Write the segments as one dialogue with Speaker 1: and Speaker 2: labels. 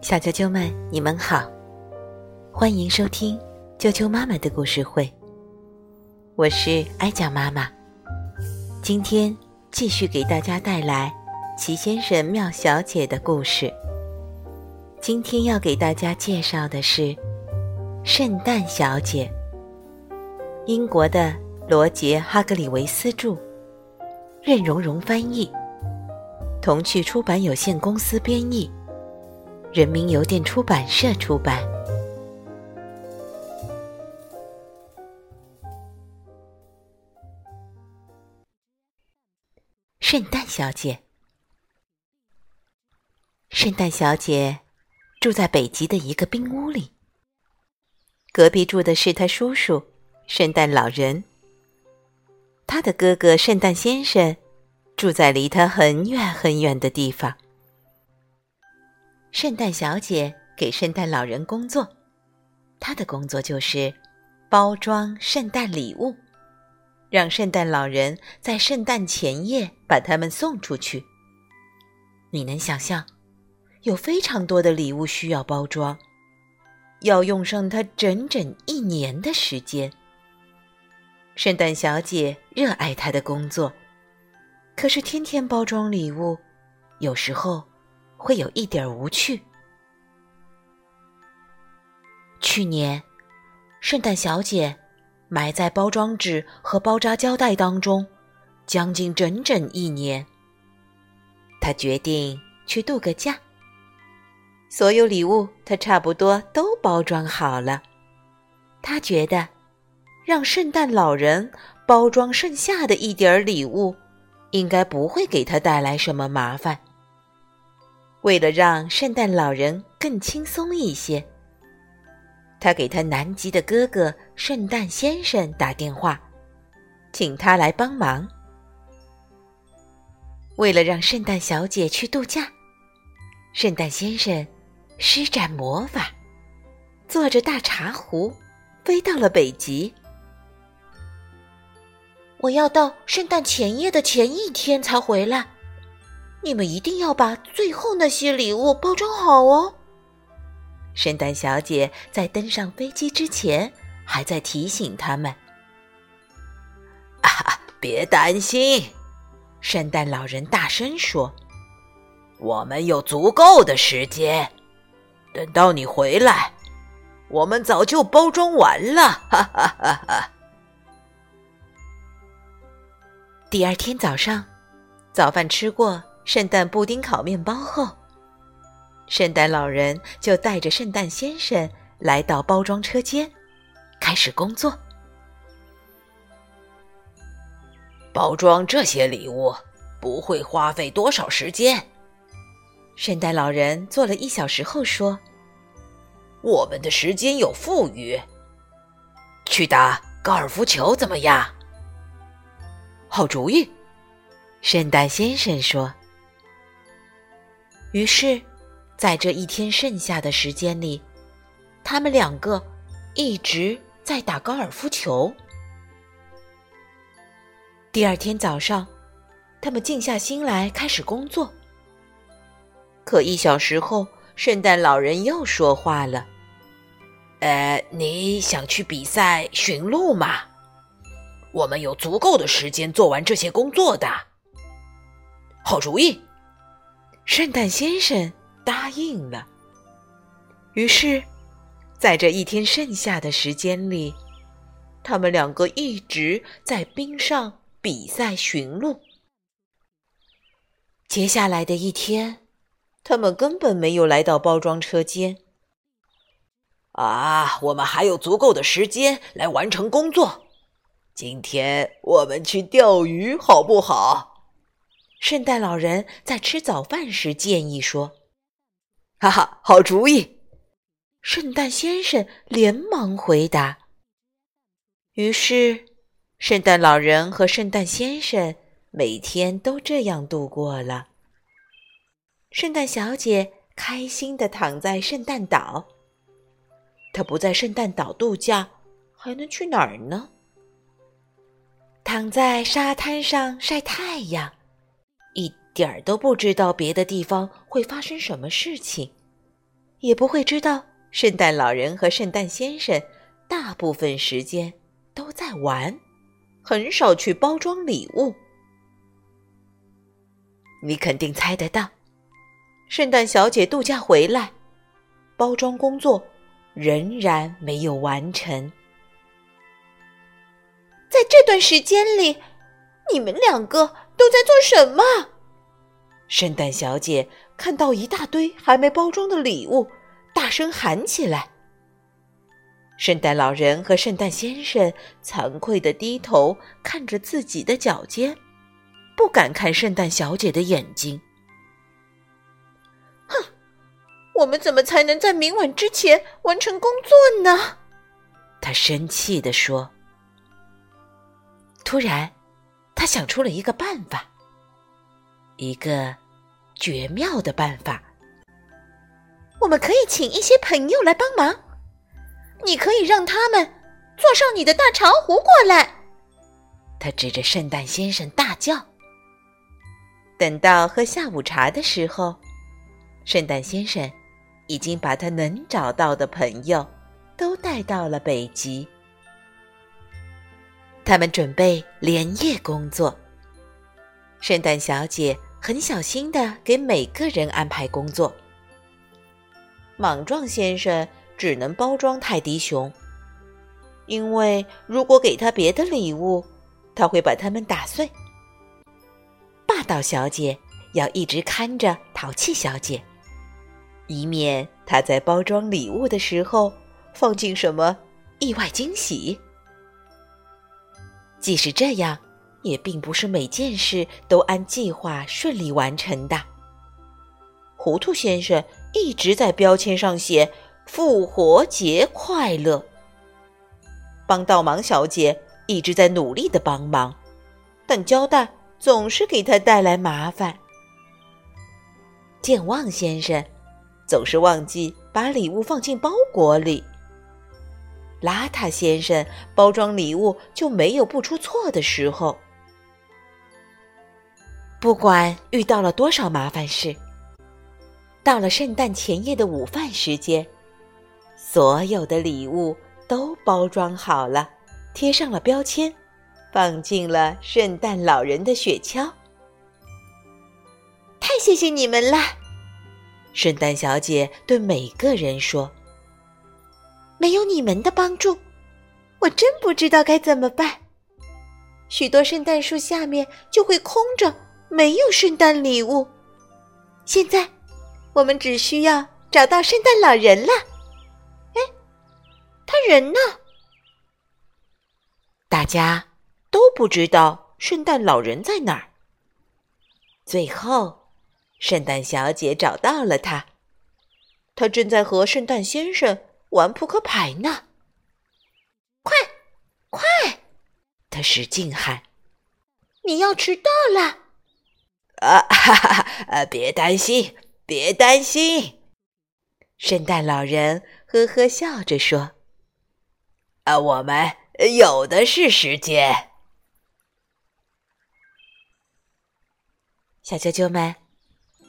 Speaker 1: 小啾啾们，你们好，欢迎收听啾啾妈妈的故事会。我是哀家妈妈，今天继续给大家带来齐先生、妙小姐的故事。今天要给大家介绍的是《圣诞小姐》，英国的罗杰·哈格里维斯著，任蓉蓉翻译，童趣出版有限公司编译，人民邮电出版社出版。圣诞小姐，圣诞小姐住在北极的一个冰屋里。隔壁住的是她叔叔，圣诞老人。他的哥哥圣诞先生住在离他很远很远的地方。圣诞小姐给圣诞老人工作，她的工作就是包装圣诞礼物。让圣诞老人在圣诞前夜把它们送出去。你能想象，有非常多的礼物需要包装，要用上它整整一年的时间。圣诞小姐热爱她的工作，可是天天包装礼物，有时候会有一点无趣。去年，圣诞小姐。埋在包装纸和包扎胶带当中，将近整整一年。他决定去度个假。所有礼物他差不多都包装好了。他觉得，让圣诞老人包装剩下的一点礼物，应该不会给他带来什么麻烦。为了让圣诞老人更轻松一些。他给他南极的哥哥圣诞先生打电话，请他来帮忙。为了让圣诞小姐去度假，圣诞先生施展魔法，坐着大茶壶飞到了北极。我要到圣诞前夜的前一天才回来，你们一定要把最后那些礼物包装好哦。圣诞小姐在登上飞机之前，还在提醒他们：“
Speaker 2: 啊，别担心！”圣诞老人大声说：“我们有足够的时间，等到你回来，我们早就包装完了。”哈哈哈哈！
Speaker 1: 第二天早上，早饭吃过圣诞布丁烤面包后。圣诞老人就带着圣诞先生来到包装车间，开始工作。
Speaker 2: 包装这些礼物不会花费多少时间。
Speaker 1: 圣诞老人做了一小时后说：“
Speaker 2: 我们的时间有富裕，去打高尔夫球怎么样？”
Speaker 1: 好主意，圣诞先生说。于是。在这一天剩下的时间里，他们两个一直在打高尔夫球。第二天早上，他们静下心来开始工作。可一小时后，圣诞老人又说话了：“
Speaker 2: 呃，你想去比赛驯鹿吗？我们有足够的时间做完这些工作的。”
Speaker 1: 好主意，圣诞先生。答应了。于是，在这一天剩下的时间里，他们两个一直在冰上比赛寻路。接下来的一天，他们根本没有来到包装车间。
Speaker 2: 啊，我们还有足够的时间来完成工作。今天我们去钓鱼，好不好？
Speaker 1: 圣诞老人在吃早饭时建议说。
Speaker 2: 哈哈，好主意！
Speaker 1: 圣诞先生连忙回答。于是，圣诞老人和圣诞先生每天都这样度过了。圣诞小姐开心的躺在圣诞岛。她不在圣诞岛度假，还能去哪儿呢？躺在沙滩上晒太阳，一点儿都不知道别的地方会发生什么事情，也不会知道圣诞老人和圣诞先生大部分时间都在玩，很少去包装礼物。你肯定猜得到，圣诞小姐度假回来，包装工作仍然没有完成。
Speaker 3: 在这段时间里，你们两个都在做什么？
Speaker 1: 圣诞小姐看到一大堆还没包装的礼物，大声喊起来。圣诞老人和圣诞先生惭愧的低头看着自己的脚尖。不敢看圣诞小姐的眼睛。
Speaker 3: 哼，我们怎么才能在明晚之前完成工作呢？
Speaker 1: 他生气地说。突然，他想出了一个办法，一个绝妙的办法。
Speaker 3: 我们可以请一些朋友来帮忙，你可以让他们坐上你的大茶壶过来。
Speaker 1: 他指着圣诞先生大叫。等到喝下午茶的时候，圣诞先生已经把他能找到的朋友都带到了北极。他们准备连夜工作。圣诞小姐很小心的给每个人安排工作。莽撞先生只能包装泰迪熊，因为如果给他别的礼物，他会把它们打碎。霸道小姐要一直看着淘气小姐，以免她在包装礼物的时候放进什么意外惊喜。即使这样，也并不是每件事都按计划顺利完成的。糊涂先生一直在标签上写“复活节快乐”，帮倒忙小姐一直在努力的帮忙，但交代。总是给他带来麻烦。健忘先生总是忘记把礼物放进包裹里。邋遢先生包装礼物就没有不出错的时候。不管遇到了多少麻烦事，到了圣诞前夜的午饭时间，所有的礼物都包装好了，贴上了标签。放进了圣诞老人的雪橇。
Speaker 3: 太谢谢你们了，
Speaker 1: 圣诞小姐对每个人说：“
Speaker 3: 没有你们的帮助，我真不知道该怎么办。许多圣诞树下面就会空着，没有圣诞礼物。现在，我们只需要找到圣诞老人了。哎，他人呢？
Speaker 1: 大家。”都不知道圣诞老人在哪儿。最后，圣诞小姐找到了他，他正在和圣诞先生玩扑克牌呢。
Speaker 3: 快，快！
Speaker 1: 他使劲喊：“
Speaker 3: 你要迟到了！”
Speaker 2: 啊哈哈！别担心，别担心。
Speaker 1: 圣诞老人呵呵笑着说：“
Speaker 2: 啊，我们有的是时间。”
Speaker 1: 小啾啾们，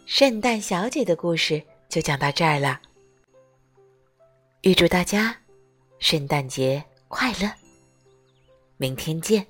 Speaker 1: 圣诞小姐的故事就讲到这儿了。预祝大家圣诞节快乐！明天见。